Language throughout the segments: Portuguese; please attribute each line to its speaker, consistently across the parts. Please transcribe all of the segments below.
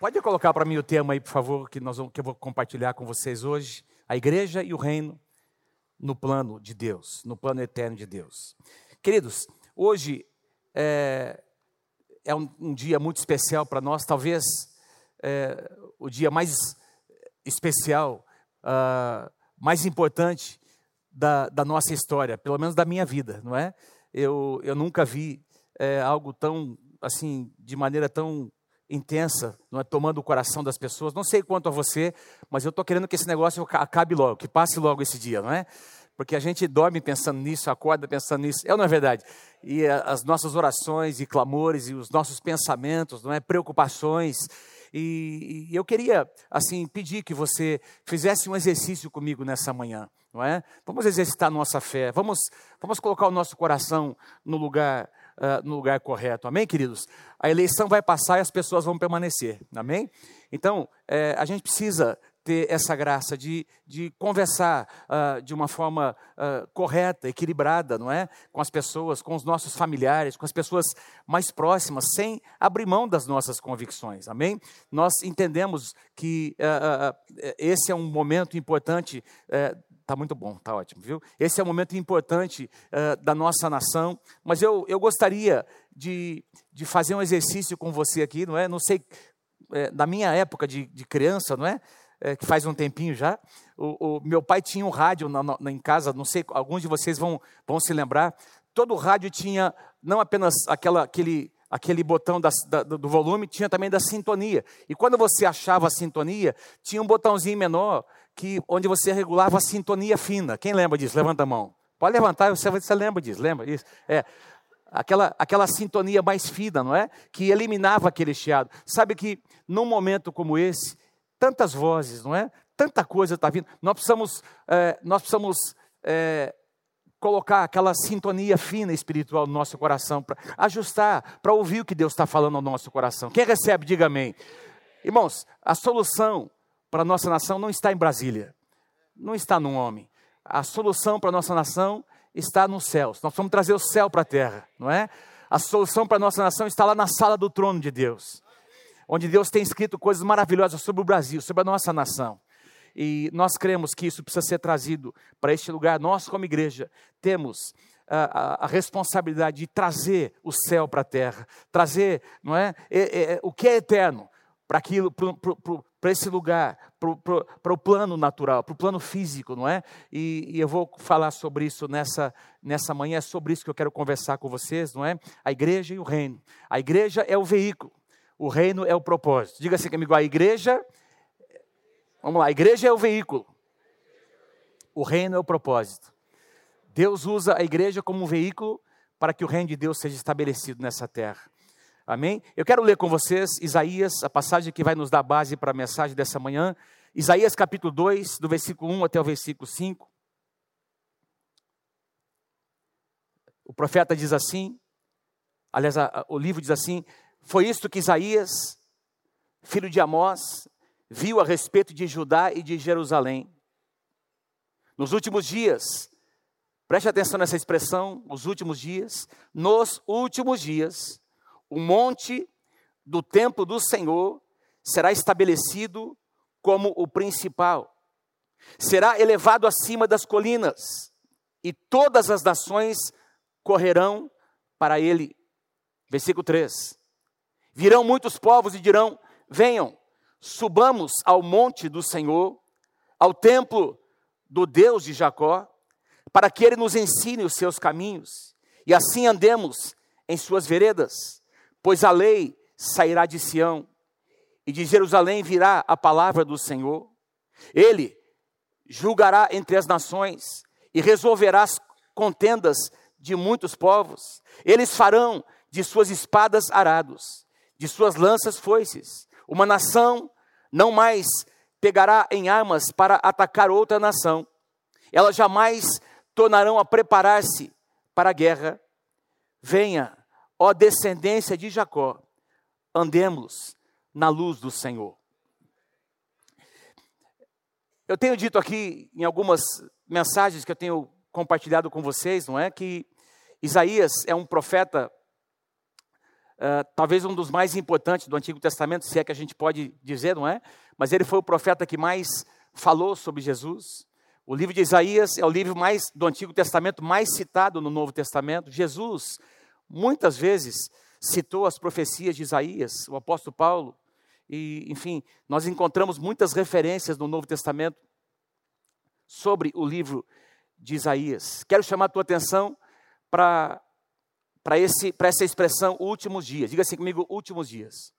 Speaker 1: Pode colocar para mim o tema aí, por favor, que, nós vamos, que eu vou compartilhar com vocês hoje. A igreja e o reino no plano de Deus, no plano eterno de Deus. Queridos, hoje é, é um, um, dia muito especial para nós, talvez é, o dia mais especial, uh, mais importante da, da, nossa história, pelo menos da minha vida, não é? Eu, eu nunca vi é, algo tão, assim, de maneira tão intensa, não é? tomando o coração das pessoas. Não sei quanto a você, mas eu estou querendo que esse negócio acabe logo, que passe logo esse dia, não é? Porque a gente dorme pensando nisso, acorda pensando nisso. É ou não é verdade? E as nossas orações e clamores e os nossos pensamentos, não é? Preocupações. E, e eu queria, assim, pedir que você fizesse um exercício comigo nessa manhã, não é? Vamos exercitar nossa fé, vamos, vamos colocar o nosso coração no lugar uh, no lugar correto. Amém, queridos? A eleição vai passar e as pessoas vão permanecer. Amém? Então, é, a gente precisa ter essa graça de, de conversar uh, de uma forma uh, correta, equilibrada, não é? Com as pessoas, com os nossos familiares, com as pessoas mais próximas, sem abrir mão das nossas convicções, amém? Nós entendemos que uh, esse é um momento importante Está muito bom, está ótimo, viu? Esse é um momento importante uh, da nossa nação, mas eu, eu gostaria de, de fazer um exercício com você aqui, não é? Não sei, é, na minha época de, de criança, não é? é? que faz um tempinho já, o, o meu pai tinha um rádio na, na, em casa, não sei, alguns de vocês vão, vão se lembrar. Todo rádio tinha não apenas aquela, aquele, aquele botão da, da, do volume, tinha também da sintonia. E quando você achava a sintonia, tinha um botãozinho menor que onde você regulava a sintonia fina. Quem lembra disso? Levanta a mão. Pode levantar, você, você lembra disso, lembra disso? É, aquela, aquela sintonia mais fina, não é? Que eliminava aquele chiado. Sabe que num momento como esse, tantas vozes, não é? Tanta coisa está vindo. Nós precisamos, é, nós precisamos é, colocar aquela sintonia fina espiritual no nosso coração, para ajustar, para ouvir o que Deus está falando ao nosso coração. Quem recebe, diga amém. Irmãos, a solução para a nossa nação não está em Brasília, não está num homem. A solução para a nossa nação está nos céus. Nós vamos trazer o céu para a terra, não é? A solução para a nossa nação está lá na sala do trono de Deus, onde Deus tem escrito coisas maravilhosas sobre o Brasil, sobre a nossa nação. E nós cremos que isso precisa ser trazido para este lugar. Nós, como igreja, temos a, a, a responsabilidade de trazer o céu para a terra, trazer, não é, é, é o que é eterno para aquilo, para esse lugar, para o plano natural, para o plano físico, não é? E, e, eu vou falar sobre isso nessa, nessa manhã, é sobre isso que eu quero conversar com vocês, não é? A igreja e o reino. A igreja é o veículo, o reino é o propósito. Diga assim comigo, a igreja, vamos lá, a igreja é o veículo, o reino é o propósito. Deus usa a igreja como um veículo para que o reino de Deus seja estabelecido nessa terra. Amém? Eu quero ler com vocês Isaías, a passagem que vai nos dar base para a mensagem dessa manhã. Isaías capítulo 2, do versículo 1 até o versículo 5. O profeta diz assim, aliás, o livro diz assim: Foi isto que Isaías, filho de Amós, viu a respeito de Judá e de Jerusalém. Nos últimos dias, preste atenção nessa expressão, os últimos dias, nos últimos dias, o monte do templo do Senhor será estabelecido como o principal. Será elevado acima das colinas, e todas as nações correrão para ele. Versículo 3. Virão muitos povos e dirão: Venham, subamos ao monte do Senhor, ao templo do Deus de Jacó, para que ele nos ensine os seus caminhos, e assim andemos em suas veredas Pois a lei sairá de Sião, e de Jerusalém virá a palavra do Senhor. Ele julgará entre as nações e resolverá as contendas de muitos povos. Eles farão de suas espadas arados, de suas lanças foices. Uma nação não mais pegará em armas para atacar outra nação. Elas jamais tornarão a preparar-se para a guerra. Venha, Ó descendência de Jacó, andemos na luz do Senhor. Eu tenho dito aqui em algumas mensagens que eu tenho compartilhado com vocês, não é? Que Isaías é um profeta uh, talvez um dos mais importantes do Antigo Testamento, se é que a gente pode dizer, não é? Mas ele foi o profeta que mais falou sobre Jesus. O livro de Isaías é o livro mais do Antigo Testamento mais citado no Novo Testamento. Jesus muitas vezes citou as profecias de Isaías, o apóstolo Paulo, e enfim, nós encontramos muitas referências no Novo Testamento sobre o livro de Isaías. Quero chamar a tua atenção para para essa expressão últimos dias. Diga assim comigo, últimos dias.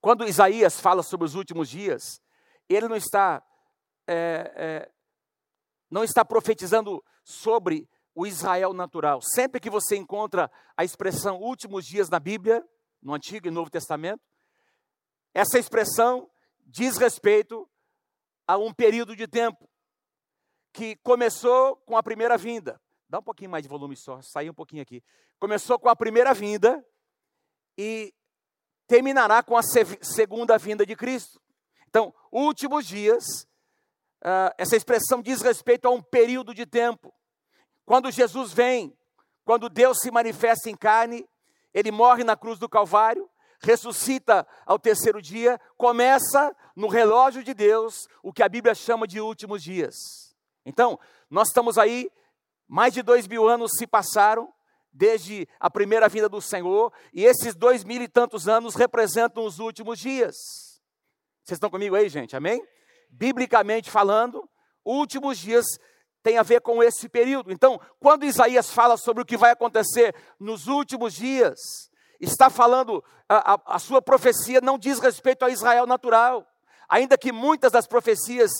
Speaker 1: Quando Isaías fala sobre os últimos dias, ele não está é, é, não está profetizando sobre o Israel natural. Sempre que você encontra a expressão últimos dias na Bíblia, no Antigo e Novo Testamento, essa expressão diz respeito a um período de tempo que começou com a primeira vinda. Dá um pouquinho mais de volume só, sair um pouquinho aqui. Começou com a primeira vinda e terminará com a segunda vinda de Cristo. Então, últimos dias, uh, essa expressão diz respeito a um período de tempo. Quando Jesus vem, quando Deus se manifesta em carne, ele morre na cruz do Calvário, ressuscita ao terceiro dia, começa no relógio de Deus o que a Bíblia chama de últimos dias. Então, nós estamos aí, mais de dois mil anos se passaram desde a primeira vinda do Senhor, e esses dois mil e tantos anos representam os últimos dias. Vocês estão comigo aí, gente? Amém? Biblicamente falando, últimos dias tem a ver com esse período. Então, quando Isaías fala sobre o que vai acontecer nos últimos dias, está falando, a, a, a sua profecia não diz respeito a Israel natural, ainda que muitas das profecias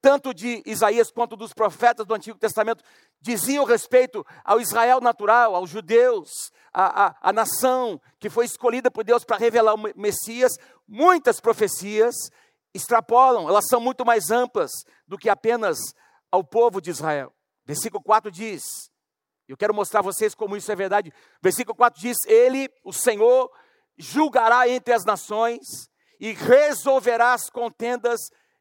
Speaker 1: tanto de Isaías quanto dos profetas do Antigo Testamento, diziam respeito ao Israel natural, aos judeus, a, a, a nação que foi escolhida por Deus para revelar o Messias. Muitas profecias extrapolam, elas são muito mais amplas do que apenas ao povo de Israel. Versículo 4 diz, eu quero mostrar a vocês como isso é verdade. Versículo 4 diz: Ele, o Senhor, julgará entre as nações e resolverá as contendas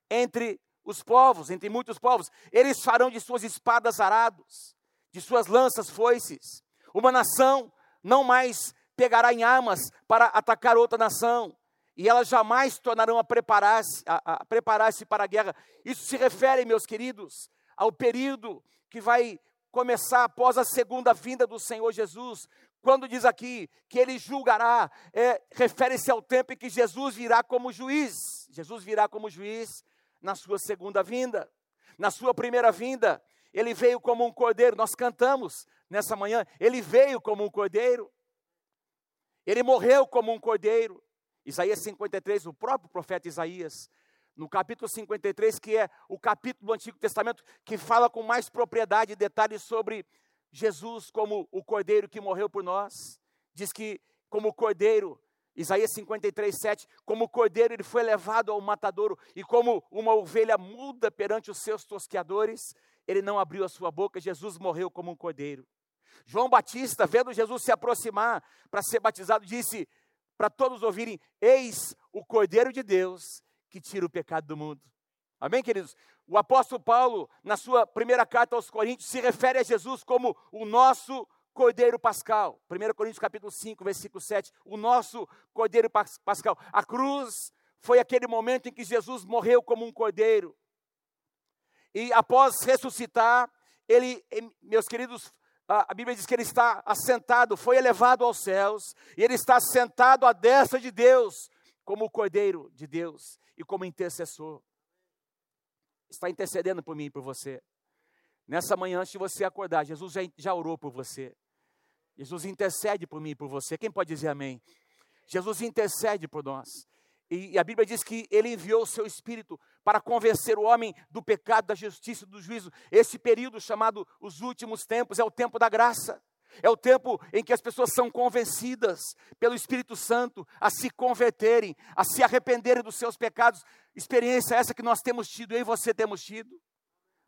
Speaker 1: entre os povos, entre muitos povos. Eles farão de suas espadas arados, de suas lanças foices. Uma nação não mais pegará em armas para atacar outra nação, e elas jamais tornarão a preparar-se a, a preparar para a guerra. Isso se refere, meus queridos, ao período que vai começar após a segunda vinda do Senhor Jesus. Quando diz aqui que ele julgará, é, refere-se ao tempo em que Jesus virá como juiz. Jesus virá como juiz na sua segunda vinda. Na sua primeira vinda, ele veio como um cordeiro. Nós cantamos nessa manhã, ele veio como um cordeiro. Ele morreu como um cordeiro. Isaías 53, o próprio profeta Isaías, no capítulo 53, que é o capítulo do Antigo Testamento que fala com mais propriedade e detalhes sobre Jesus como o cordeiro que morreu por nós. Diz que, como cordeiro, Isaías 53, 7, como cordeiro ele foi levado ao matadouro, e como uma ovelha muda perante os seus tosqueadores, ele não abriu a sua boca, Jesus morreu como um cordeiro. João Batista, vendo Jesus se aproximar para ser batizado, disse para todos ouvirem: Eis o Cordeiro de Deus que tira o pecado do mundo. Amém, queridos? O apóstolo Paulo, na sua primeira carta aos Coríntios, se refere a Jesus como o nosso Cordeiro Pascal. 1 Coríntios capítulo 5, versículo 7, o nosso Cordeiro Pascal. A cruz foi aquele momento em que Jesus morreu como um cordeiro. E após ressuscitar, ele, meus queridos, a Bíblia diz que ele está assentado, foi elevado aos céus, e ele está sentado à destra de Deus, como o Cordeiro de Deus e como intercessor. Está intercedendo por mim e por você. Nessa manhã, antes de você acordar, Jesus já, já orou por você. Jesus intercede por mim e por você. Quem pode dizer amém? Jesus intercede por nós. E a Bíblia diz que ele enviou o seu espírito para convencer o homem do pecado, da justiça e do juízo. Esse período chamado os últimos tempos é o tempo da graça. É o tempo em que as pessoas são convencidas pelo Espírito Santo a se converterem, a se arrependerem dos seus pecados. Experiência essa que nós temos tido, eu e você temos tido.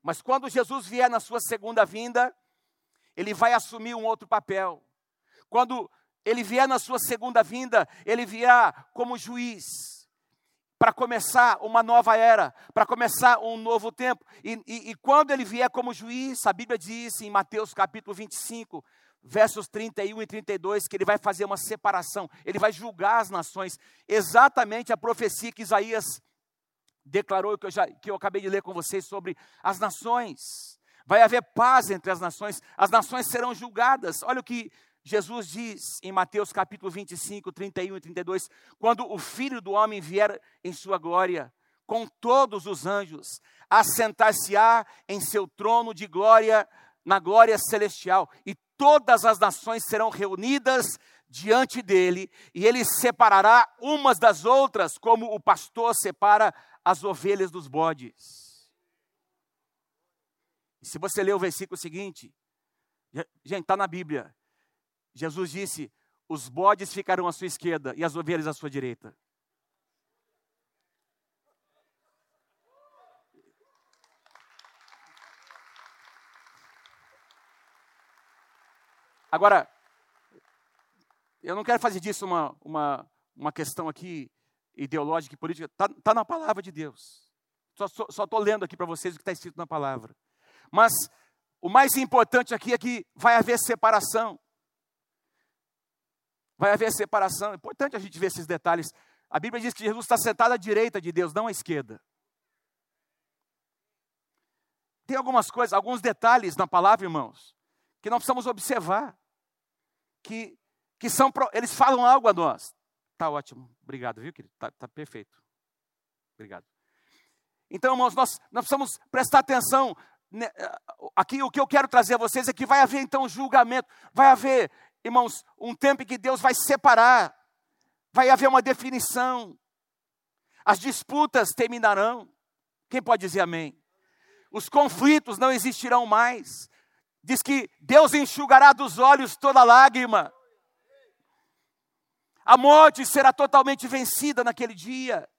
Speaker 1: Mas quando Jesus vier na sua segunda vinda, ele vai assumir um outro papel. Quando ele vier na sua segunda vinda, ele virá como juiz, para começar uma nova era, para começar um novo tempo. E, e, e, quando ele vier como juiz, a Bíblia diz em Mateus capítulo 25, versos 31 e 32, que ele vai fazer uma separação, ele vai julgar as nações. Exatamente a profecia que Isaías declarou, que eu, já, que eu acabei de ler com vocês sobre as nações. Vai haver paz entre as nações, as nações serão julgadas. Olha o que Jesus diz em Mateus capítulo 25, 31 e 32, quando o Filho do Homem vier em sua glória, com todos os anjos, assentar-se-á em seu trono de glória, na glória celestial, e todas as nações serão reunidas diante dele, e ele separará umas das outras, como o pastor separa as ovelhas dos bodes. E se você ler o versículo seguinte, gente, está na Bíblia. Jesus disse: os bodes ficarão à sua esquerda e as ovelhas à sua direita. Agora, eu não quero fazer disso uma, uma, uma questão aqui ideológica e política, está tá na palavra de Deus. Só estou lendo aqui para vocês o que está escrito na palavra. Mas o mais importante aqui é que vai haver separação. Vai haver separação. É importante a gente ver esses detalhes. A Bíblia diz que Jesus está sentado à direita de Deus, não à esquerda. Tem algumas coisas, alguns detalhes na palavra, irmãos, que nós precisamos observar. Que, que são, eles falam algo a nós. Tá ótimo, obrigado, viu, querido? Tá, tá perfeito. Obrigado. Então, irmãos, nós, nós precisamos prestar atenção. Né, aqui o que eu quero trazer a vocês é que vai haver então julgamento, vai haver, irmãos, um tempo em que Deus vai separar, vai haver uma definição, as disputas terminarão. Quem pode dizer amém? Os conflitos não existirão mais. Diz que Deus enxugará dos olhos toda lágrima. A morte será totalmente vencida naquele dia.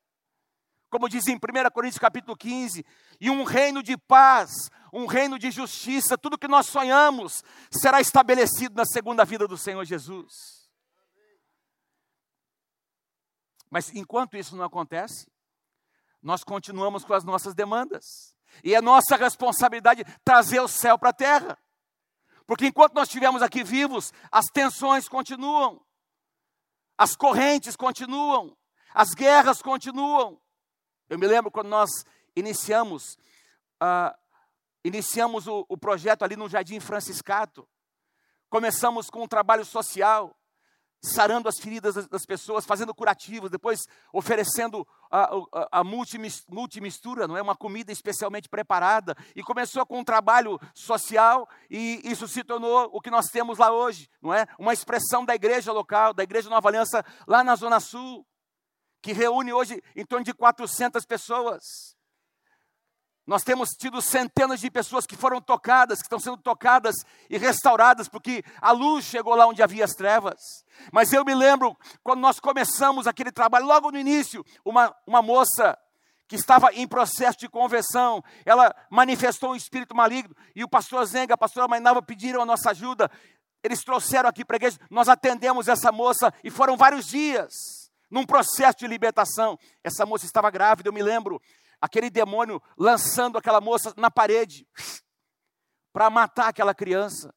Speaker 1: Como diz em 1 Coríntios capítulo 15, e um reino de paz, um reino de justiça, tudo que nós sonhamos será estabelecido na segunda vida do Senhor Jesus. Mas enquanto isso não acontece, nós continuamos com as nossas demandas. E é nossa responsabilidade trazer o céu para a terra. Porque enquanto nós estivermos aqui vivos, as tensões continuam. As correntes continuam, as guerras continuam. Eu me lembro quando nós iniciamos, uh, iniciamos o, o projeto ali no Jardim Franciscato. Começamos com um trabalho social, sarando as feridas das pessoas, fazendo curativos, depois oferecendo a, a, a multimistura, não é uma comida especialmente preparada, e começou com um trabalho social e isso se tornou o que nós temos lá hoje, não é? Uma expressão da igreja local, da igreja Nova Aliança lá na Zona Sul, que reúne hoje em torno de 400 pessoas. Nós temos tido centenas de pessoas que foram tocadas, que estão sendo tocadas e restauradas, porque a luz chegou lá onde havia as trevas. Mas eu me lembro, quando nós começamos aquele trabalho, logo no início, uma, uma moça que estava em processo de conversão, ela manifestou um espírito maligno, e o pastor Zenga, a pastora Mainava pediram a nossa ajuda. Eles trouxeram aqui para a igreja, nós atendemos essa moça, e foram vários dias, num processo de libertação. Essa moça estava grávida, eu me lembro, aquele demônio lançando aquela moça na parede para matar aquela criança.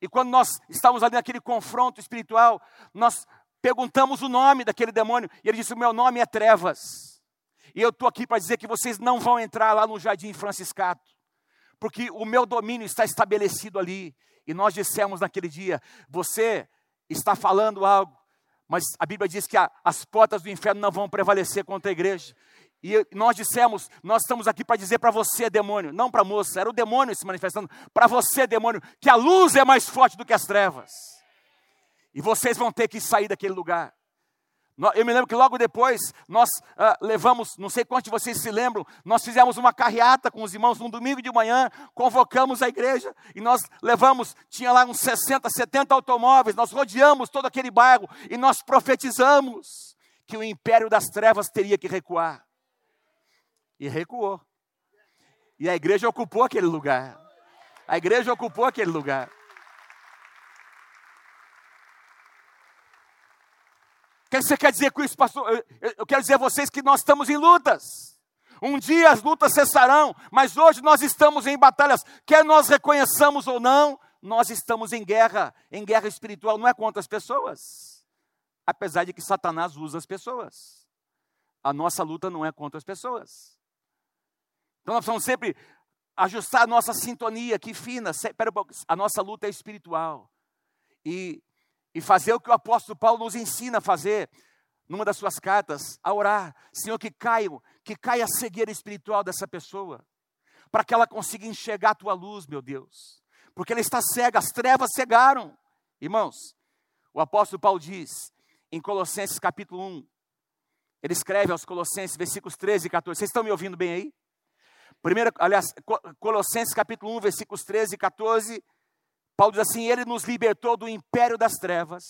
Speaker 1: E quando nós estávamos ali naquele confronto espiritual, nós perguntamos o nome daquele demônio e ele disse: O meu nome é Trevas. E eu estou aqui para dizer que vocês não vão entrar lá no Jardim Franciscato, porque o meu domínio está estabelecido ali. E nós dissemos naquele dia: Você está falando algo, mas a Bíblia diz que a, as portas do inferno não vão prevalecer contra a igreja. E nós dissemos, nós estamos aqui para dizer para você, demônio, não para a moça, era o demônio se manifestando, para você, demônio, que a luz é mais forte do que as trevas. E vocês vão ter que sair daquele lugar. Eu me lembro que logo depois nós uh, levamos, não sei quantos de vocês se lembram, nós fizemos uma carreata com os irmãos num domingo de manhã, convocamos a igreja e nós levamos, tinha lá uns 60, 70 automóveis, nós rodeamos todo aquele bairro e nós profetizamos que o império das trevas teria que recuar e recuou. E a igreja ocupou aquele lugar. A igreja ocupou aquele lugar. O que você quer dizer com isso, pastor? Eu, quero dizer a vocês que nós estamos em lutas. Um dia as lutas cessarão, mas hoje nós estamos em batalhas, quer nós reconheçamos ou não, nós estamos em guerra, em guerra espiritual, não é contra as pessoas. Apesar de que Satanás usa as pessoas. A nossa luta não é contra as pessoas. Então nós precisamos sempre ajustar a nossa sintonia aqui fina. A nossa luta é espiritual. E, e fazer o que o apóstolo Paulo nos ensina a fazer numa das suas cartas, a orar, Senhor, que caia, que caia a cegueira espiritual dessa pessoa, para que ela consiga enxergar a tua luz, meu Deus, porque ela está cega, as trevas cegaram. Irmãos, o apóstolo Paulo diz em Colossenses capítulo 1, ele escreve aos Colossenses, versículos 13 e 14. Vocês estão me ouvindo bem aí? Primeiro, aliás, Colossenses capítulo 1, versículos 13 e 14. Paulo diz assim: Ele nos libertou do império das trevas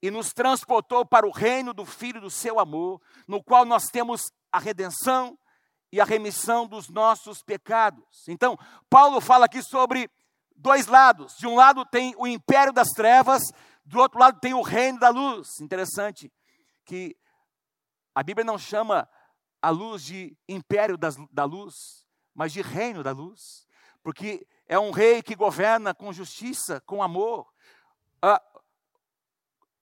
Speaker 1: e nos transportou para o reino do Filho do seu amor, no qual nós temos a redenção e a remissão dos nossos pecados. Então, Paulo fala aqui sobre dois lados. De um lado tem o império das trevas, do outro lado tem o reino da luz. Interessante que a Bíblia não chama a luz de império das, da luz, mas de reino da luz, porque é um rei que governa com justiça, com amor. A,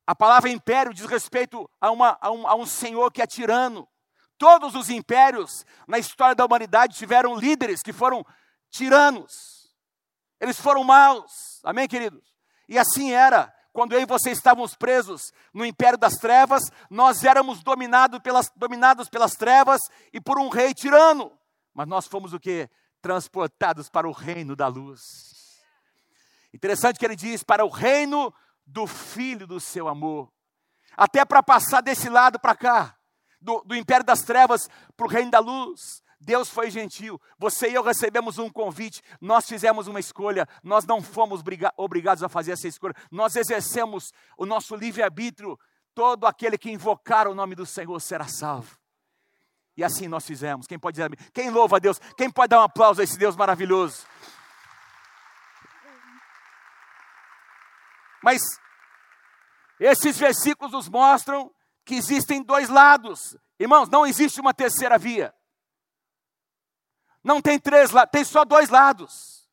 Speaker 1: a palavra império diz respeito a, uma, a, um, a um senhor que é tirano. Todos os impérios na história da humanidade tiveram líderes que foram tiranos. Eles foram maus. Amém, queridos? E assim era. Quando eu e você estávamos presos no império das trevas, nós éramos dominados pelas, dominados pelas trevas e por um rei tirano. Mas nós fomos o que? Transportados para o reino da luz. Interessante que ele diz: para o reino do filho do seu amor. Até para passar desse lado para cá, do, do império das trevas para o reino da luz. Deus foi gentil. Você e eu recebemos um convite, nós fizemos uma escolha, nós não fomos obrigados a fazer essa escolha, nós exercemos o nosso livre-arbítrio. Todo aquele que invocar o nome do Senhor será salvo. E assim nós fizemos. Quem pode dizer amém? Quem louva a Deus? Quem pode dar um aplauso a esse Deus maravilhoso? Mas esses versículos nos mostram que existem dois lados. Irmãos, não existe uma terceira via. Não tem três lados, tem só dois lados: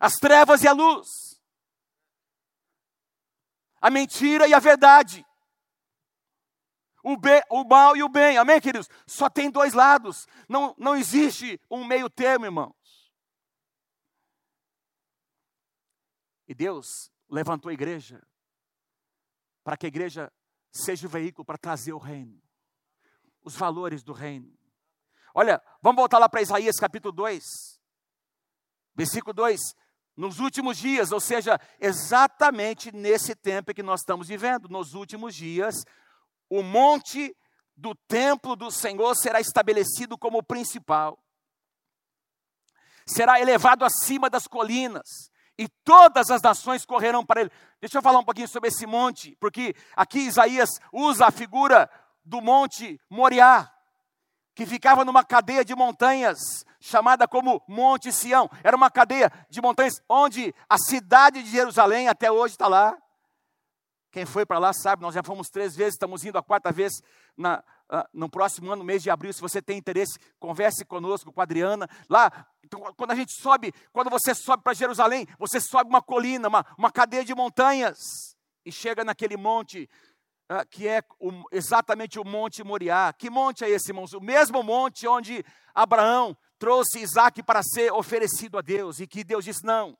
Speaker 1: as trevas e a luz, a mentira e a verdade, o, o mal e o bem, amém, queridos? Só tem dois lados, não, não existe um meio termo, irmãos. E Deus levantou a igreja para que a igreja seja o veículo para trazer o reino, os valores do reino. Olha, vamos voltar lá para Isaías capítulo 2, versículo 2. Nos últimos dias, ou seja, exatamente nesse tempo que nós estamos vivendo, nos últimos dias, o monte do templo do Senhor será estabelecido como principal, será elevado acima das colinas, e todas as nações correrão para ele. Deixa eu falar um pouquinho sobre esse monte, porque aqui Isaías usa a figura do monte Moriá que ficava numa cadeia de montanhas, chamada como Monte Sião. Era uma cadeia de montanhas onde a cidade de Jerusalém até hoje está lá. Quem foi para lá sabe, nós já fomos três vezes, estamos indo a quarta vez na, uh, no próximo ano, mês de abril. Se você tem interesse, converse conosco, com a Adriana. Lá, então, quando a gente sobe, quando você sobe para Jerusalém, você sobe uma colina, uma, uma cadeia de montanhas, e chega naquele monte que é exatamente o Monte Moriá. Que monte é esse, irmãos? O mesmo monte onde Abraão trouxe Isaac para ser oferecido a Deus e que Deus disse: Não,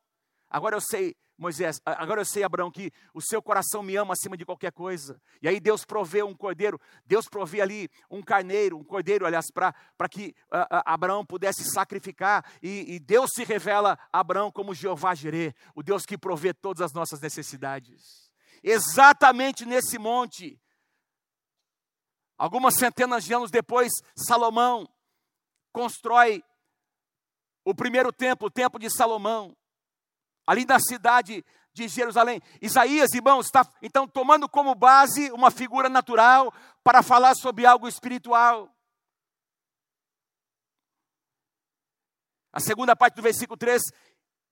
Speaker 1: agora eu sei, Moisés, agora eu sei, Abraão, que o seu coração me ama acima de qualquer coisa. E aí Deus provê um cordeiro, Deus provê ali um carneiro, um cordeiro, aliás, para que uh, uh, Abraão pudesse sacrificar. E, e, Deus se revela a Abraão como Jeová Jireh, o Deus que provê todas as nossas necessidades exatamente nesse monte. Algumas centenas de anos depois, Salomão constrói o primeiro templo, o templo de Salomão, ali na cidade de Jerusalém. Isaías, irmãos, está então tomando como base uma figura natural para falar sobre algo espiritual. A segunda parte do versículo 3: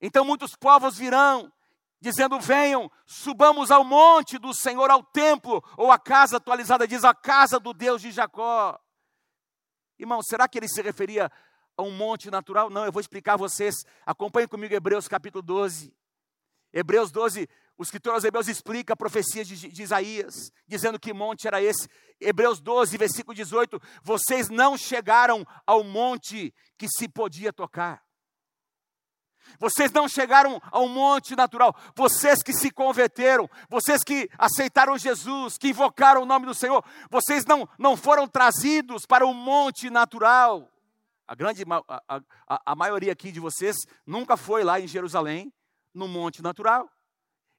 Speaker 1: Então muitos povos virão dizendo: Venham, subamos ao monte do Senhor, ao templo, ou a casa atualizada diz a casa do Deus de Jacó. Irmão, será que ele se referia a um monte natural? Não, eu vou explicar a vocês. Acompanhem comigo Hebreus capítulo 12. Hebreus 12, o escritor aos Hebreus explica a profecia de, de, Isaías, dizendo que monte era esse. Hebreus 12, versículo 18: Vocês não chegaram ao monte que se podia tocar. Vocês não chegaram ao monte natural. Vocês que se converteram, vocês que aceitaram Jesus, que invocaram o nome do Senhor, vocês não, não foram trazidos para o monte natural. A grande a, a, a maioria aqui de vocês nunca foi lá em Jerusalém, no monte natural.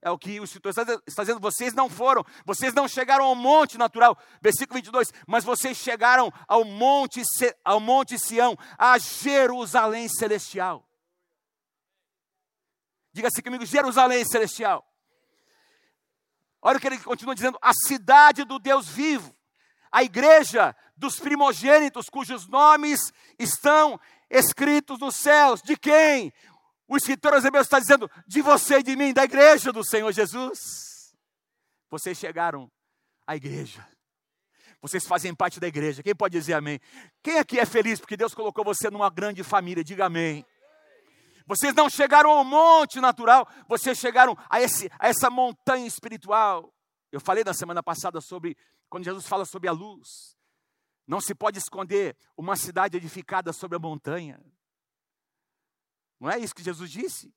Speaker 1: É o que o escritor está dizendo, vocês não foram, vocês não chegaram ao monte natural. Versículo 22, mas vocês chegaram ao monte, ao monte Sião, a Jerusalém celestial. Diga assim comigo, Jerusalém celestial. Olha o que ele continua dizendo: a cidade do Deus vivo, a igreja dos primogênitos, cujos nomes estão escritos nos céus. De quem? O escritor aos Hebreus está dizendo: de você e de mim, da igreja do Senhor Jesus. Vocês chegaram à igreja. Vocês fazem parte da igreja. Quem pode dizer amém? Quem aqui é feliz porque Deus colocou você numa grande família? Diga amém. Vocês não chegaram ao monte natural, vocês chegaram a, esse, a essa montanha espiritual. Eu falei na semana passada sobre, quando Jesus fala sobre a luz. Não se pode esconder uma cidade edificada sobre a montanha. Não é isso que Jesus disse?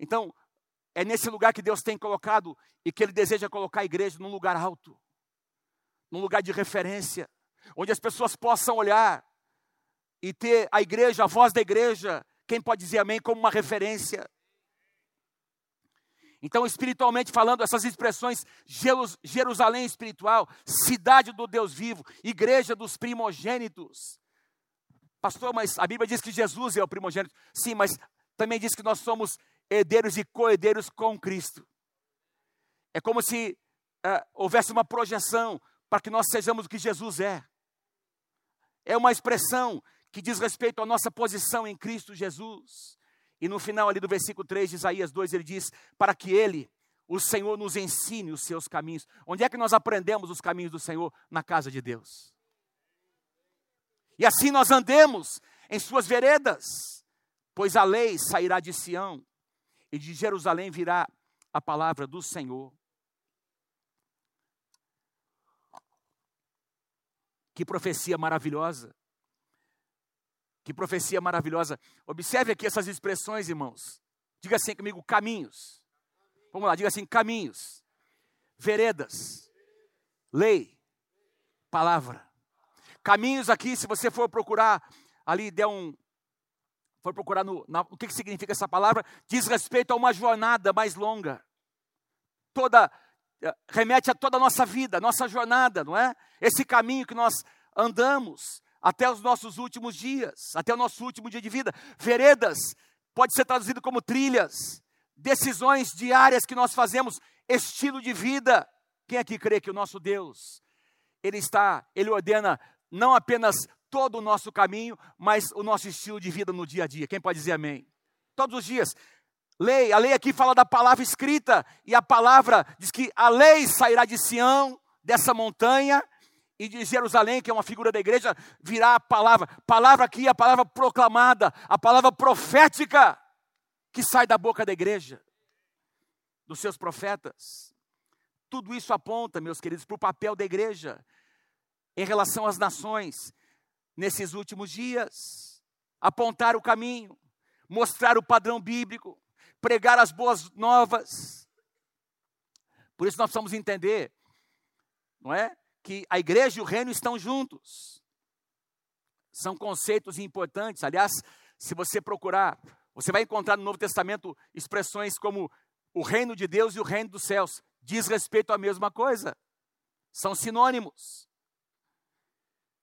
Speaker 1: Então, é nesse lugar que Deus tem colocado e que Ele deseja colocar a igreja num lugar alto, num lugar de referência, onde as pessoas possam olhar e ter a igreja, a voz da igreja, quem pode dizer amém como uma referência? Então, espiritualmente falando, essas expressões, Jerusalém espiritual, cidade do Deus vivo, igreja dos primogênitos. Pastor, mas a Bíblia diz que Jesus é o primogênito. Sim, mas também diz que nós somos herdeiros e co-herdeiros com Cristo. É como se uh, houvesse uma projeção para que nós sejamos o que Jesus é. É uma expressão que diz respeito à nossa posição em Cristo Jesus. E no final ali do versículo 3 de Isaías 2, ele diz: Para que ele, o Senhor, nos ensine os seus caminhos. Onde é que nós aprendemos os caminhos do Senhor? Na casa de Deus. E assim nós andemos em suas veredas, pois a lei sairá de Sião, e de Jerusalém virá a palavra do Senhor. Que profecia maravilhosa. Que profecia maravilhosa. Observe aqui essas expressões, irmãos. Diga assim comigo: caminhos. Vamos lá, diga assim: caminhos, veredas, lei, palavra. Caminhos aqui, se você for procurar, ali der um. For procurar no, na, o que, que significa essa palavra, diz respeito a uma jornada mais longa. Toda, eh, remete a toda a nossa vida, nossa jornada, não é? Esse caminho que nós andamos até os nossos últimos dias, até o nosso último dia de vida. Veredas pode ser traduzido como trilhas, decisões diárias que nós fazemos, estilo de vida. Quem aqui crê que o nosso Deus, ele está, ele ordena não apenas todo o nosso caminho, mas o nosso estilo de vida no dia a dia. Quem pode dizer amém? Todos os dias. Lei, a lei aqui fala da palavra escrita, e a palavra diz que a lei sairá de Sião, dessa montanha, e de Jerusalém, que é uma figura da igreja, virá a palavra. Palavra aqui, a palavra proclamada, a palavra profética que sai da boca da igreja, dos seus profetas. Tudo isso aponta, meus queridos, para o papel da igreja em relação às nações nesses últimos dias. Apontar o caminho, mostrar o padrão bíblico, pregar as boas novas. Por isso nós precisamos entender, não é? Que a igreja e o reino estão juntos. São conceitos importantes. Aliás, se você procurar, você vai encontrar no Novo Testamento expressões como o reino de Deus e o reino dos céus. Diz respeito à mesma coisa. São sinônimos.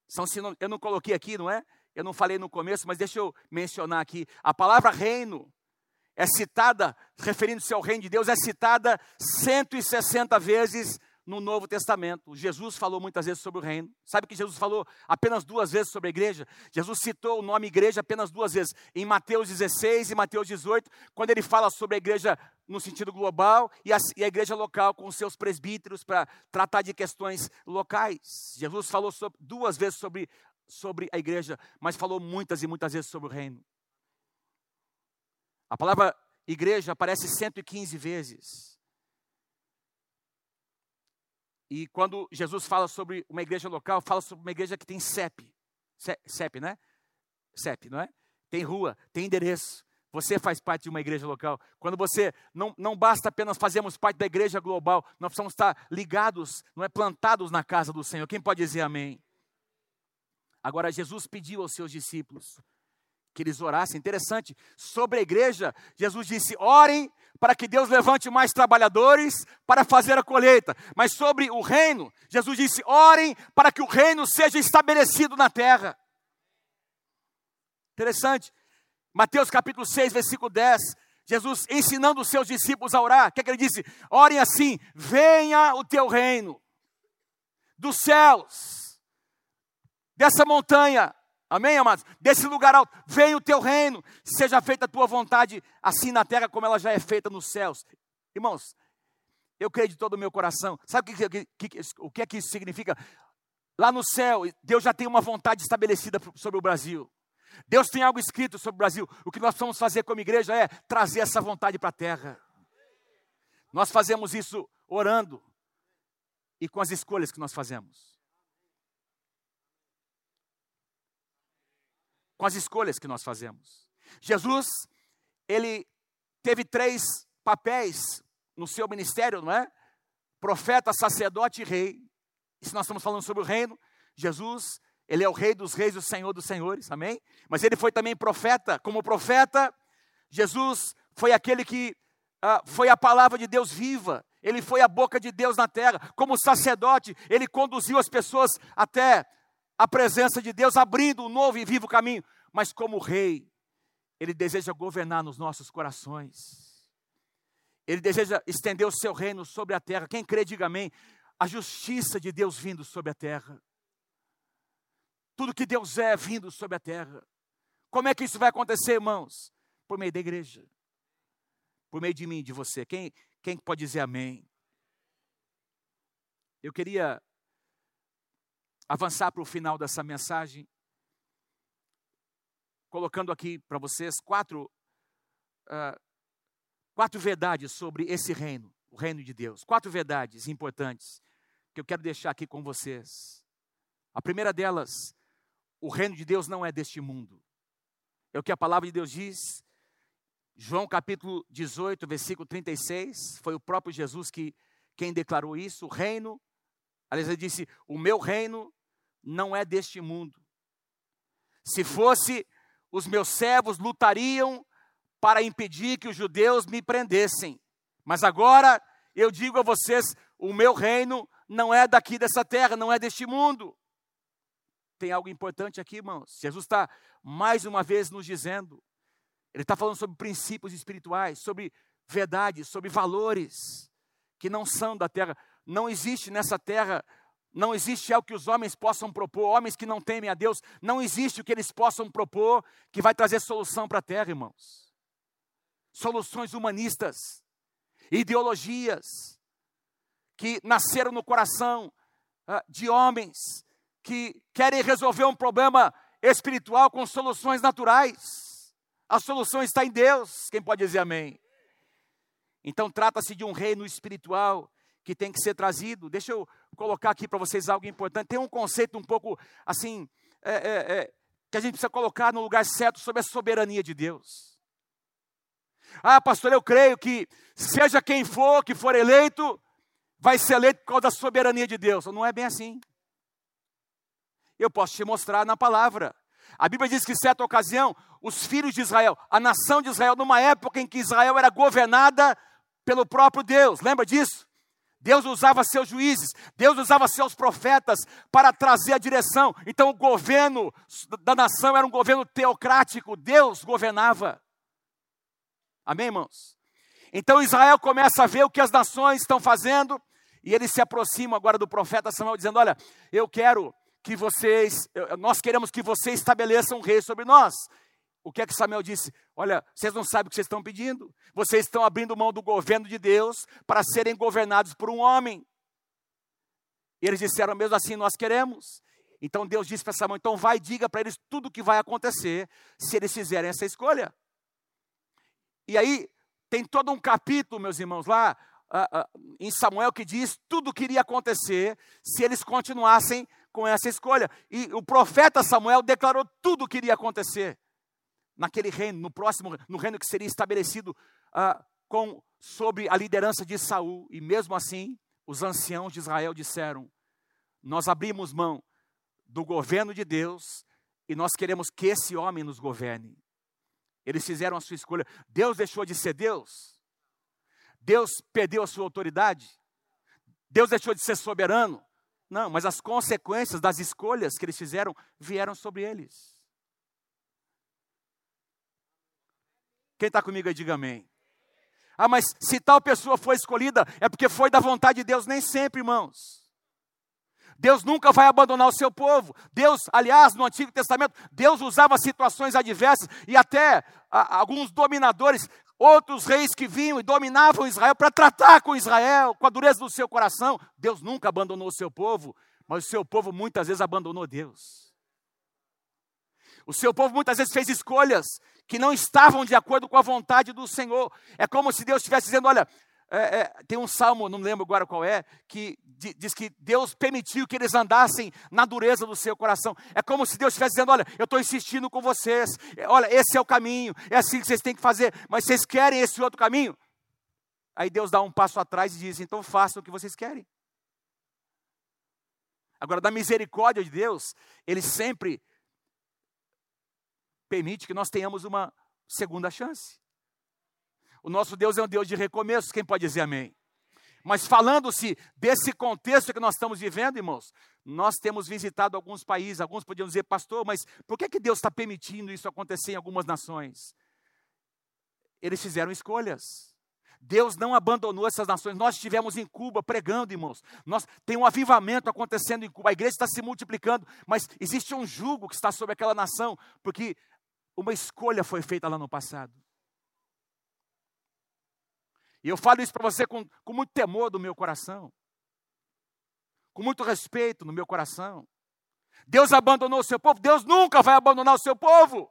Speaker 1: São sinônimos. Eu não coloquei aqui, não é? Eu não falei no começo, mas deixa eu mencionar aqui. A palavra reino é citada, referindo-se ao reino de Deus, é citada 160 vezes no Novo Testamento. Jesus falou muitas vezes sobre o reino. Sabe que Jesus falou apenas duas vezes sobre a igreja? Jesus citou o nome igreja apenas duas vezes, em Mateus 16 e Mateus 18, quando ele fala sobre a igreja no sentido global e a, e a igreja local com seus presbíteros para tratar de questões locais. Jesus falou sobre, duas vezes sobre sobre a igreja, mas falou muitas e muitas vezes sobre o reino. A palavra igreja aparece 115 vezes. E quando Jesus fala sobre uma igreja local, fala sobre uma igreja que tem CEP. CEP, né? CEP, não é? Tem rua, tem endereço. Você faz parte de uma igreja local. Quando você não, não basta apenas fazermos parte da igreja global, nós precisamos estar ligados, não é plantados na casa do Senhor. Quem pode dizer amém? Agora Jesus pediu aos seus discípulos que eles orassem. Interessante, sobre a igreja, Jesus disse: orem para que Deus levante mais trabalhadores para fazer a colheita. Mas sobre o reino, Jesus disse: orem para que o reino seja estabelecido na terra. Interessante. Mateus capítulo 6, versículo 10. Jesus ensinando os seus discípulos a orar. O que, é que ele disse? Orem assim: venha o teu reino dos céus, dessa montanha, Amém, amados? Desse lugar alto, venha o teu reino, seja feita a tua vontade, assim na terra como ela já é feita nos céus. Irmãos, eu creio de todo o meu coração. Sabe o que, que, que, o que é que isso significa? Lá no céu, Deus já tem uma vontade estabelecida sobre o Brasil. Deus tem algo escrito sobre o Brasil. O que nós vamos fazer como igreja é trazer essa vontade para a terra. Nós fazemos isso orando e com as escolhas que nós fazemos. Com as escolhas que nós fazemos. Jesus, ele teve três papéis no seu ministério, não é? Profeta, sacerdote e rei. E se nós estamos falando sobre o reino, Jesus, ele é o rei dos reis, o senhor dos senhores, amém? Mas ele foi também profeta. Como profeta, Jesus foi aquele que ah, foi a palavra de Deus viva. Ele foi a boca de Deus na terra. Como sacerdote, ele conduziu as pessoas até a presença de Deus, abrindo um novo e vivo caminho. Mas como rei, ele deseja governar nos nossos corações. Ele deseja estender o seu reino sobre a terra. Quem crê, diga amém. A justiça de Deus vindo sobre a terra. Tudo que Deus é vindo sobre a terra. Como é que isso vai acontecer, irmãos? Por meio da igreja. Por meio de mim, de você. Quem, quem pode dizer amém? Eu queria avançar para o final dessa mensagem, colocando aqui para vocês quatro, uh, quatro verdades sobre esse reino, o reino de Deus. Quatro verdades importantes que eu quero deixar aqui com vocês. A primeira delas, o reino de Deus não é deste mundo. É o que a palavra de Deus diz. João capítulo 18, versículo 36, foi o próprio Jesus que quem declarou isso, o reino Aliás, ele disse: O meu reino não é deste mundo. Se fosse, os meus servos lutariam para impedir que os judeus me prendessem. Mas agora eu digo a vocês: o meu reino não é daqui dessa terra, não é deste mundo. Tem algo importante aqui, irmãos. Jesus está mais uma vez nos dizendo, ele está falando sobre princípios espirituais, sobre verdades, sobre valores que não são da terra. Não existe nessa terra, não existe algo que os homens possam propor, homens que não temem a Deus, não existe o que eles possam propor que vai trazer solução para a terra, irmãos. Soluções humanistas, ideologias que nasceram no coração uh, de homens que querem resolver um problema espiritual com soluções naturais. A solução está em Deus. Quem pode dizer amém? Então trata-se de um reino espiritual que tem que ser trazido. Deixa eu colocar aqui para vocês algo importante. Tem um conceito um pouco assim, é, é, é, que a gente precisa colocar no lugar certo sobre a soberania de Deus. Ah, pastor, eu creio que seja quem for que for eleito, vai ser eleito por causa da soberania de Deus. Não é bem assim. Eu posso te mostrar na palavra. A Bíblia diz que, em certa ocasião, os filhos de Israel, a nação de Israel, numa época em que Israel era governada pelo próprio Deus, lembra disso? Deus usava seus juízes, Deus usava seus profetas para trazer a direção. Então o governo da nação era um governo teocrático, Deus governava. Amém, irmãos? Então Israel começa a ver o que as nações estão fazendo, e ele se aproxima agora do profeta Samuel, dizendo: Olha, eu quero que vocês, nós queremos que vocês estabeleçam um rei sobre nós. O que é que Samuel disse? Olha, vocês não sabem o que vocês estão pedindo. Vocês estão abrindo mão do governo de Deus para serem governados por um homem. E eles disseram mesmo assim: Nós queremos. Então Deus disse para Samuel: então vai e diga para eles tudo o que vai acontecer se eles fizerem essa escolha. E aí tem todo um capítulo, meus irmãos, lá uh, uh, em Samuel que diz tudo o que iria acontecer se eles continuassem com essa escolha. E o profeta Samuel declarou tudo o que iria acontecer naquele reino, no próximo, no reino que seria estabelecido uh, com sobre a liderança de Saul. E mesmo assim, os anciãos de Israel disseram: Nós abrimos mão do governo de Deus e nós queremos que esse homem nos governe. Eles fizeram a sua escolha. Deus deixou de ser Deus? Deus perdeu a sua autoridade? Deus deixou de ser soberano? Não, mas as consequências das escolhas que eles fizeram vieram sobre eles. Quem está comigo aí, diga amém. Ah, mas se tal pessoa foi escolhida, é porque foi da vontade de Deus, nem sempre, irmãos. Deus nunca vai abandonar o seu povo. Deus, aliás, no Antigo Testamento, Deus usava situações adversas e até a, alguns dominadores, outros reis que vinham e dominavam Israel para tratar com Israel, com a dureza do seu coração. Deus nunca abandonou o seu povo, mas o seu povo muitas vezes abandonou Deus. O seu povo muitas vezes fez escolhas que não estavam de acordo com a vontade do Senhor. É como se Deus estivesse dizendo: olha, é, é, tem um salmo, não lembro agora qual é, que diz que Deus permitiu que eles andassem na dureza do seu coração. É como se Deus estivesse dizendo: Olha, eu estou insistindo com vocês, é, olha, esse é o caminho, é assim que vocês têm que fazer, mas vocês querem esse outro caminho? Aí Deus dá um passo atrás e diz: Então façam o que vocês querem. Agora, da misericórdia de Deus, Ele sempre permite que nós tenhamos uma segunda chance. O nosso Deus é um Deus de recomeços, quem pode dizer amém? Mas falando-se desse contexto que nós estamos vivendo, irmãos, nós temos visitado alguns países, alguns podiam dizer, pastor, mas por que, que Deus está permitindo isso acontecer em algumas nações? Eles fizeram escolhas. Deus não abandonou essas nações. Nós estivemos em Cuba pregando, irmãos. Nós tem um avivamento acontecendo em Cuba. A igreja está se multiplicando, mas existe um jugo que está sobre aquela nação, porque uma escolha foi feita lá no passado. E eu falo isso para você com, com muito temor do meu coração, com muito respeito no meu coração. Deus abandonou o seu povo, Deus nunca vai abandonar o seu povo.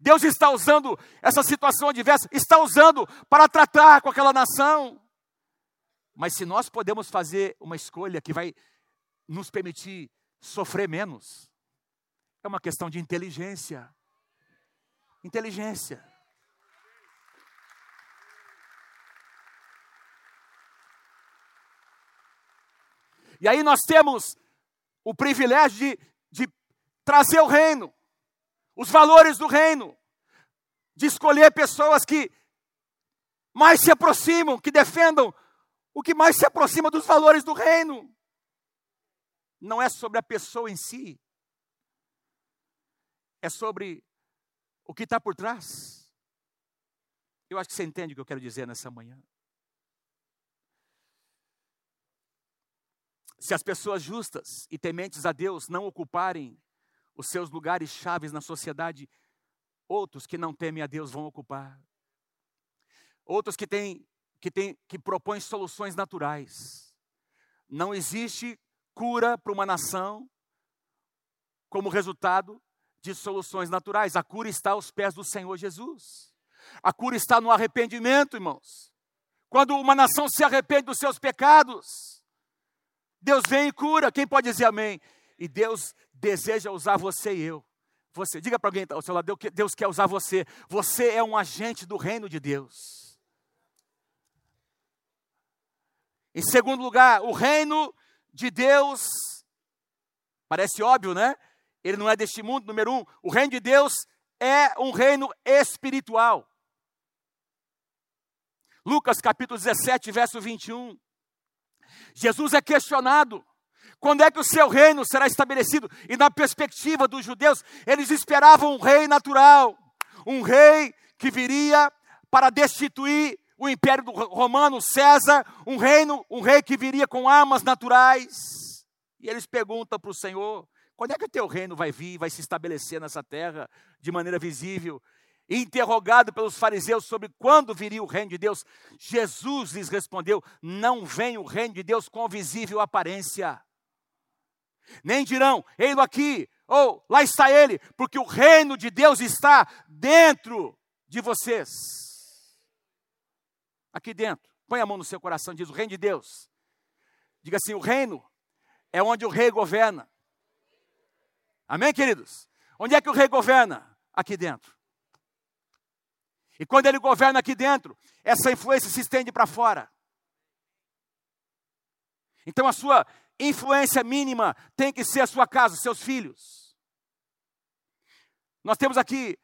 Speaker 1: Deus está usando essa situação adversa, está usando para tratar com aquela nação. Mas se nós podemos fazer uma escolha que vai nos permitir sofrer menos, é uma questão de inteligência. Inteligência. E aí nós temos o privilégio de, de trazer o reino, os valores do reino, de escolher pessoas que mais se aproximam, que defendam o que mais se aproxima dos valores do reino. Não é sobre a pessoa em si, é sobre o que está por trás. Eu acho que você entende o que eu quero dizer nessa manhã. Se as pessoas justas e tementes a Deus não ocuparem os seus lugares chaves na sociedade, outros que não temem a Deus vão ocupar. Outros que têm que têm que propõem soluções naturais. Não existe cura para uma nação como resultado de soluções naturais. A cura está aos pés do Senhor Jesus. A cura está no arrependimento, irmãos. Quando uma nação se arrepende dos seus pecados, Deus vem e cura. Quem pode dizer amém? E Deus deseja usar você e eu. Você, diga para alguém ao seu lado, Deus quer usar você. Você é um agente do reino de Deus. Em segundo lugar, o reino de Deus, parece óbvio, né? Ele não é deste mundo, número um. O reino de Deus é um reino espiritual. Lucas capítulo 17, verso 21. Jesus é questionado. Quando é que o seu reino será estabelecido? E na perspectiva dos judeus, eles esperavam um rei natural, um rei que viria para destituir o império romano, César, um reino, um rei que viria com armas naturais. E eles perguntam para o Senhor: quando é que o teu reino vai vir, vai se estabelecer nessa terra de maneira visível? interrogado pelos fariseus sobre quando viria o reino de Deus, Jesus lhes respondeu: Não vem o reino de Deus com visível aparência. Nem dirão, ei-lo aqui, ou lá está ele, porque o reino de Deus está dentro de vocês. Aqui dentro. Põe a mão no seu coração, diz o reino de Deus. Diga assim: o reino é onde o rei governa. Amém, queridos? Onde é que o rei governa? Aqui dentro. E quando ele governa aqui dentro, essa influência se estende para fora. Então a sua influência mínima tem que ser a sua casa, seus filhos. Nós temos aqui,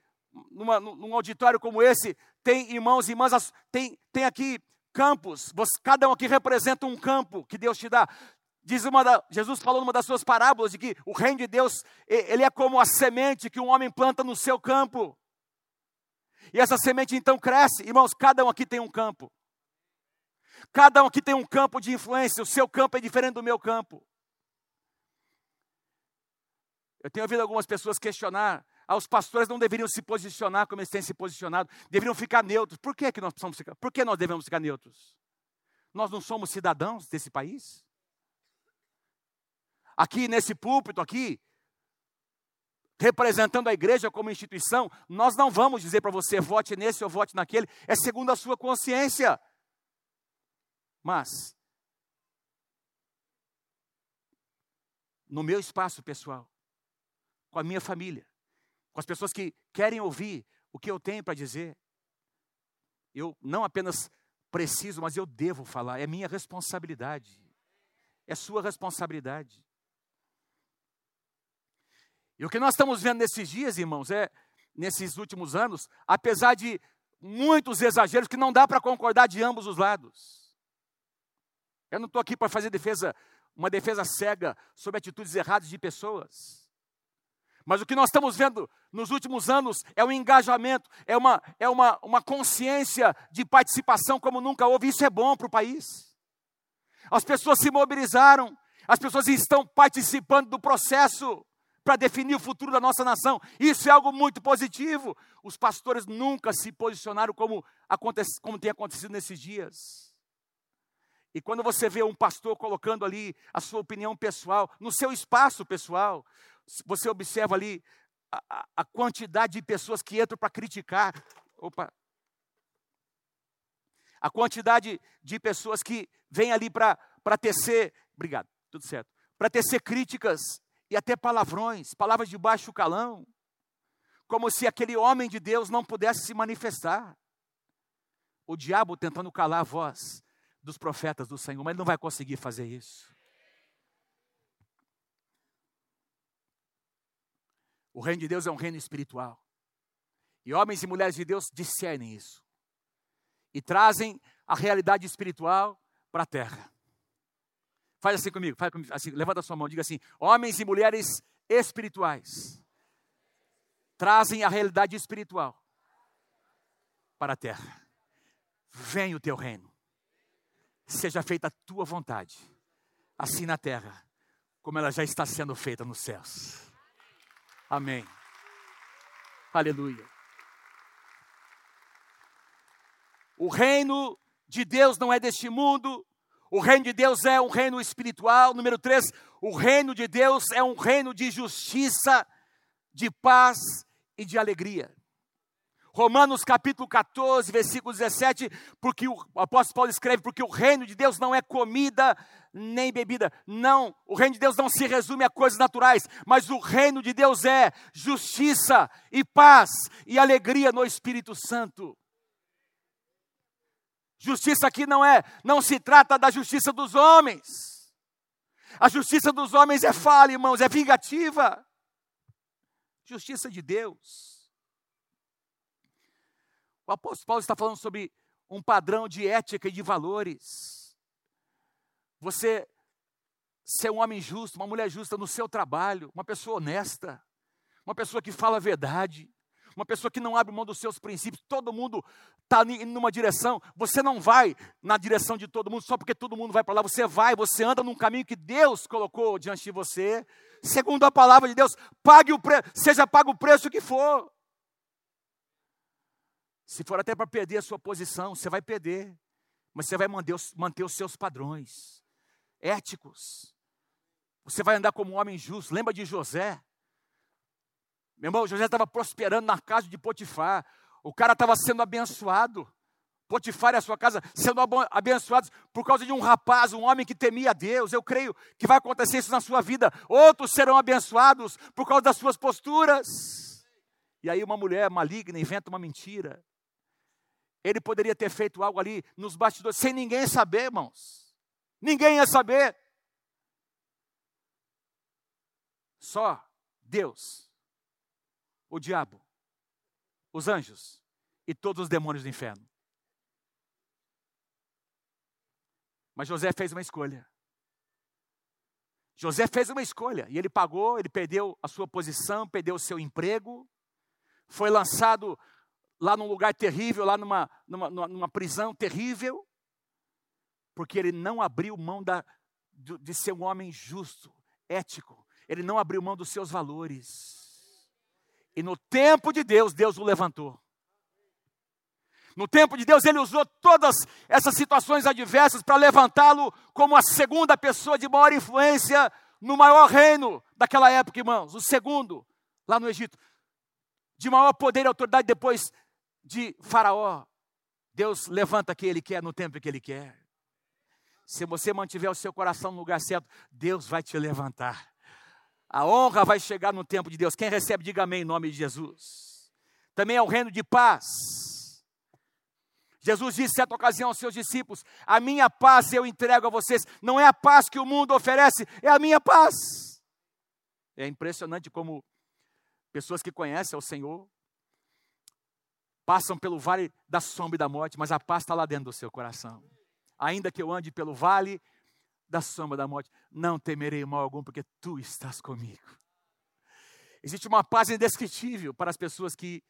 Speaker 1: numa, num auditório como esse, tem irmãos e irmãs, tem, tem aqui campos, cada um aqui representa um campo que Deus te dá. Diz uma da, Jesus falou numa das suas parábolas de que o reino de Deus, ele é como a semente que um homem planta no seu campo. E essa semente então cresce. Irmãos, cada um aqui tem um campo. Cada um aqui tem um campo de influência. O seu campo é diferente do meu campo. Eu tenho ouvido algumas pessoas questionar. Ah, os pastores não deveriam se posicionar como eles têm se posicionado. Deveriam ficar neutros. Por que, que nós precisamos ficar? Por que nós devemos ficar neutros? Nós não somos cidadãos desse país? Aqui nesse púlpito aqui, representando a igreja como instituição, nós não vamos dizer para você vote nesse ou vote naquele, é segundo a sua consciência. Mas, no meu espaço pessoal, com a minha família, com as pessoas que querem ouvir o que eu tenho para dizer, eu não apenas preciso, mas eu devo falar, é minha responsabilidade, é sua responsabilidade. E o que nós estamos vendo nesses dias, irmãos, é, nesses últimos anos, apesar de muitos exageros que não dá para concordar de ambos os lados. Eu não estou aqui para fazer defesa, uma defesa cega sobre atitudes erradas de pessoas. Mas o que nós estamos vendo nos últimos anos é um engajamento, é uma, é uma, uma consciência de participação como nunca houve. Isso é bom para o país. As pessoas se mobilizaram, as pessoas estão participando do processo para definir o futuro da nossa nação. Isso é algo muito positivo. Os pastores nunca se posicionaram como, acontece, como tem acontecido nesses dias. E quando você vê um pastor colocando ali a sua opinião pessoal, no seu espaço pessoal, você observa ali a, a quantidade de pessoas que entram para criticar. Opa! A quantidade de pessoas que vêm ali para tecer. Obrigado, tudo certo. Para tecer críticas e até palavrões, palavras de baixo calão, como se aquele homem de Deus não pudesse se manifestar. O diabo tentando calar a voz dos profetas do Senhor, mas ele não vai conseguir fazer isso. O reino de Deus é um reino espiritual. E homens e mulheres de Deus discernem isso. E trazem a realidade espiritual para a terra. Faz assim comigo, faz comigo, assim, levanta a sua mão, diga assim: homens e mulheres espirituais trazem a realidade espiritual para a terra. Vem o teu reino. Seja feita a tua vontade, assim na terra, como ela já está sendo feita nos céus. Amém. Aleluia. O reino de Deus não é deste mundo, o reino de Deus é um reino espiritual. Número três, o reino de Deus é um reino de justiça, de paz e de alegria. Romanos capítulo 14, versículo 17, porque o apóstolo Paulo escreve, porque o reino de Deus não é comida nem bebida. Não, o reino de Deus não se resume a coisas naturais, mas o reino de Deus é justiça e paz e alegria no Espírito Santo. Justiça aqui não é, não se trata da justiça dos homens. A justiça dos homens é falha, irmãos, é vingativa. Justiça de Deus. O apóstolo Paulo está falando sobre um padrão de ética e de valores. Você ser um homem justo, uma mulher justa no seu trabalho, uma pessoa honesta, uma pessoa que fala a verdade, uma pessoa que não abre mão dos seus princípios, todo mundo está indo numa direção, você não vai na direção de todo mundo só porque todo mundo vai para lá, você vai, você anda num caminho que Deus colocou diante de você, segundo a palavra de Deus, pague o preço, seja pago o preço que for. Se for até para perder a sua posição, você vai perder, mas você vai manter os, manter os seus padrões éticos. Você vai andar como um homem justo. Lembra de José? Meu irmão, José estava prosperando na casa de Potifar. O cara estava sendo abençoado. Potifar e a sua casa sendo abençoados por causa de um rapaz, um homem que temia a Deus. Eu creio que vai acontecer isso na sua vida. Outros serão abençoados por causa das suas posturas. E aí uma mulher maligna inventa uma mentira. Ele poderia ter feito algo ali nos bastidores sem ninguém saber, irmãos. Ninguém ia saber. Só Deus o diabo, os anjos e todos os demônios do inferno. Mas José fez uma escolha. José fez uma escolha e ele pagou, ele perdeu a sua posição, perdeu o seu emprego, foi lançado lá num lugar terrível, lá numa, numa, numa prisão terrível, porque ele não abriu mão da, de ser um homem justo, ético, ele não abriu mão dos seus valores. E no tempo de Deus, Deus o levantou. No tempo de Deus, ele usou todas essas situações adversas para levantá-lo como a segunda pessoa de maior influência no maior reino daquela época, irmãos. O segundo, lá no Egito, de maior poder e autoridade depois de Faraó. Deus levanta quem ele quer no tempo que ele quer. Se você mantiver o seu coração no lugar certo, Deus vai te levantar. A honra vai chegar no tempo de Deus. Quem recebe, diga amém em nome de Jesus. Também é o reino de paz. Jesus disse, certa ocasião, aos seus discípulos: A minha paz eu entrego a vocês. Não é a paz que o mundo oferece, é a minha paz. É impressionante como pessoas que conhecem o Senhor passam pelo vale da sombra e da morte, mas a paz está lá dentro do seu coração. Ainda que eu ande pelo vale da sombra da morte, não temerei mal algum, porque tu estás comigo. Existe uma paz indescritível para as pessoas que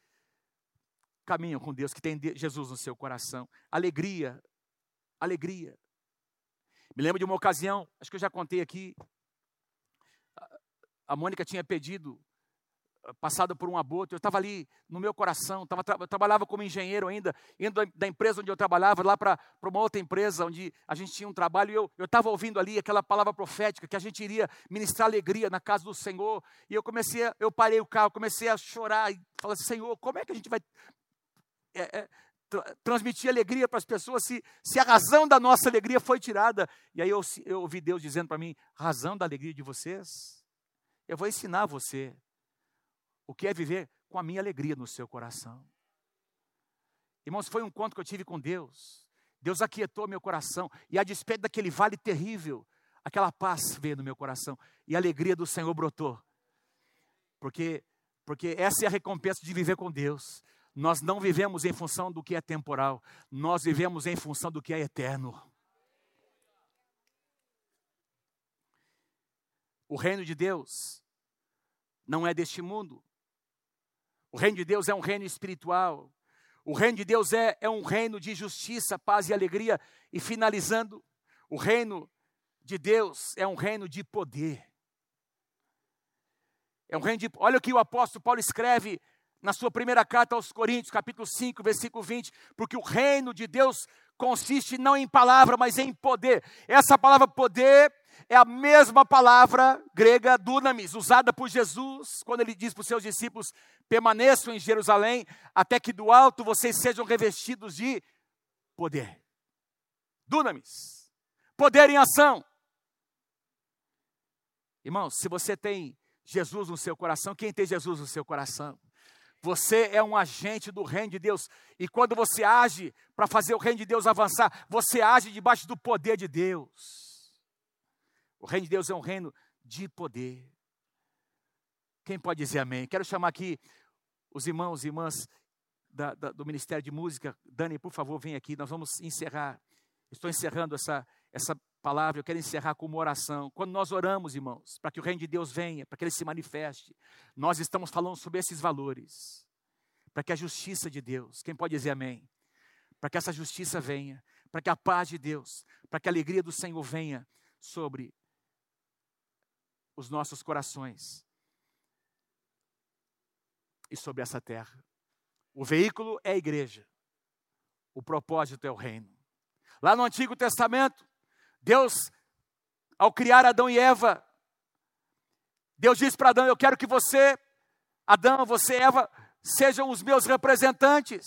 Speaker 1: caminham com Deus, que têm Jesus no seu coração. Alegria, alegria. Me lembro de uma ocasião, acho que eu já contei aqui, a Mônica tinha pedido passado por um aborto, eu estava ali no meu coração, tava, eu trabalhava como engenheiro ainda, indo da empresa onde eu trabalhava lá para uma outra empresa onde a gente tinha um trabalho, e eu estava ouvindo ali aquela palavra profética que a gente iria ministrar alegria na casa do Senhor, e eu comecei, a, eu parei o carro, comecei a chorar e falei, Senhor, como é que a gente vai é, é, tra transmitir alegria para as pessoas se, se a razão da nossa alegria foi tirada? E aí eu, eu ouvi Deus dizendo para mim, razão da alegria de vocês? Eu vou ensinar você o que é viver com a minha alegria no seu coração. Irmãos, foi um encontro que eu tive com Deus. Deus aquietou meu coração. E a despeito daquele vale terrível, aquela paz veio no meu coração. E a alegria do Senhor brotou. Porque, porque essa é a recompensa de viver com Deus. Nós não vivemos em função do que é temporal, nós vivemos em função do que é eterno. O reino de Deus não é deste mundo. O reino de Deus é um reino espiritual. O reino de Deus é, é um reino de justiça, paz e alegria. E finalizando, o reino de Deus é um reino de poder. É um reino de. Olha o que o apóstolo Paulo escreve na sua primeira carta aos Coríntios, capítulo 5, versículo 20, porque o reino de Deus consiste não em palavra, mas em poder. Essa palavra poder é a mesma palavra grega dunamis, usada por Jesus quando ele diz para os seus discípulos: permaneçam em Jerusalém, até que do alto vocês sejam revestidos de poder. Dunamis, poder em ação. Irmãos, se você tem Jesus no seu coração, quem tem Jesus no seu coração? Você é um agente do reino de Deus. E quando você age para fazer o reino de Deus avançar, você age debaixo do poder de Deus. O reino de Deus é um reino de poder. Quem pode dizer amém? Quero chamar aqui os irmãos e irmãs da, da, do Ministério de Música. Dani, por favor, vem aqui. Nós vamos encerrar. Estou encerrando essa, essa palavra. Eu quero encerrar com uma oração. Quando nós oramos, irmãos, para que o reino de Deus venha, para que ele se manifeste, nós estamos falando sobre esses valores. Para que a justiça de Deus, quem pode dizer amém? Para que essa justiça venha, para que a paz de Deus, para que a alegria do Senhor venha sobre os nossos corações e sobre essa terra. O veículo é a igreja, o propósito é o reino. Lá no Antigo Testamento, Deus, ao criar Adão e Eva, Deus disse para Adão: Eu quero que você, Adão, você, Eva, sejam os meus representantes.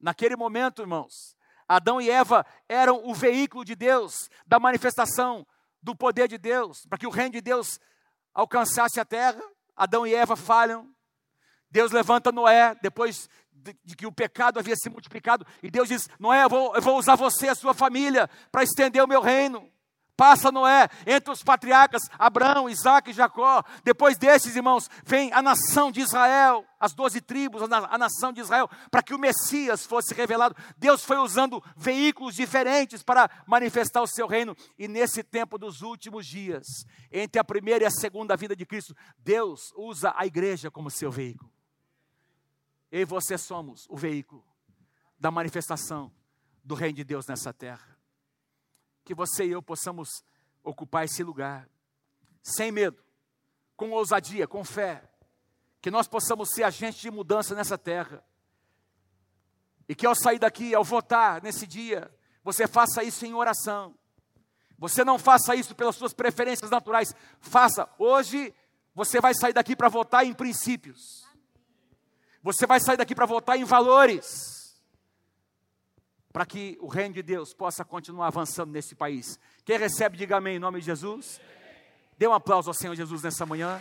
Speaker 1: Naquele momento, irmãos, Adão e Eva eram o veículo de Deus, da manifestação do poder de Deus, para que o reino de Deus alcançasse a terra. Adão e Eva falham. Deus levanta Noé, depois de, que o pecado havia se multiplicado, e Deus diz: Noé, eu vou, eu vou usar você e a sua família para estender o meu reino. Passa Noé entre os patriarcas Abraão, Isaac e Jacó. Depois desses, irmãos, vem a nação de Israel, as doze tribos, a nação de Israel, para que o Messias fosse revelado. Deus foi usando veículos diferentes para manifestar o seu reino. E nesse tempo dos últimos dias, entre a primeira e a segunda vida de Cristo, Deus usa a igreja como seu veículo. Eu e você somos o veículo da manifestação do reino de Deus nessa terra que você e eu possamos ocupar esse lugar, sem medo, com ousadia, com fé, que nós possamos ser agentes de mudança nessa terra. E que ao sair daqui, ao votar nesse dia, você faça isso em oração. Você não faça isso pelas suas preferências naturais. Faça. Hoje você vai sair daqui para votar em princípios. Você vai sair daqui para votar em valores para que o reino de Deus possa continuar avançando nesse país. Quem recebe, diga amém em nome de Jesus. Dê um aplauso ao Senhor Jesus nessa manhã.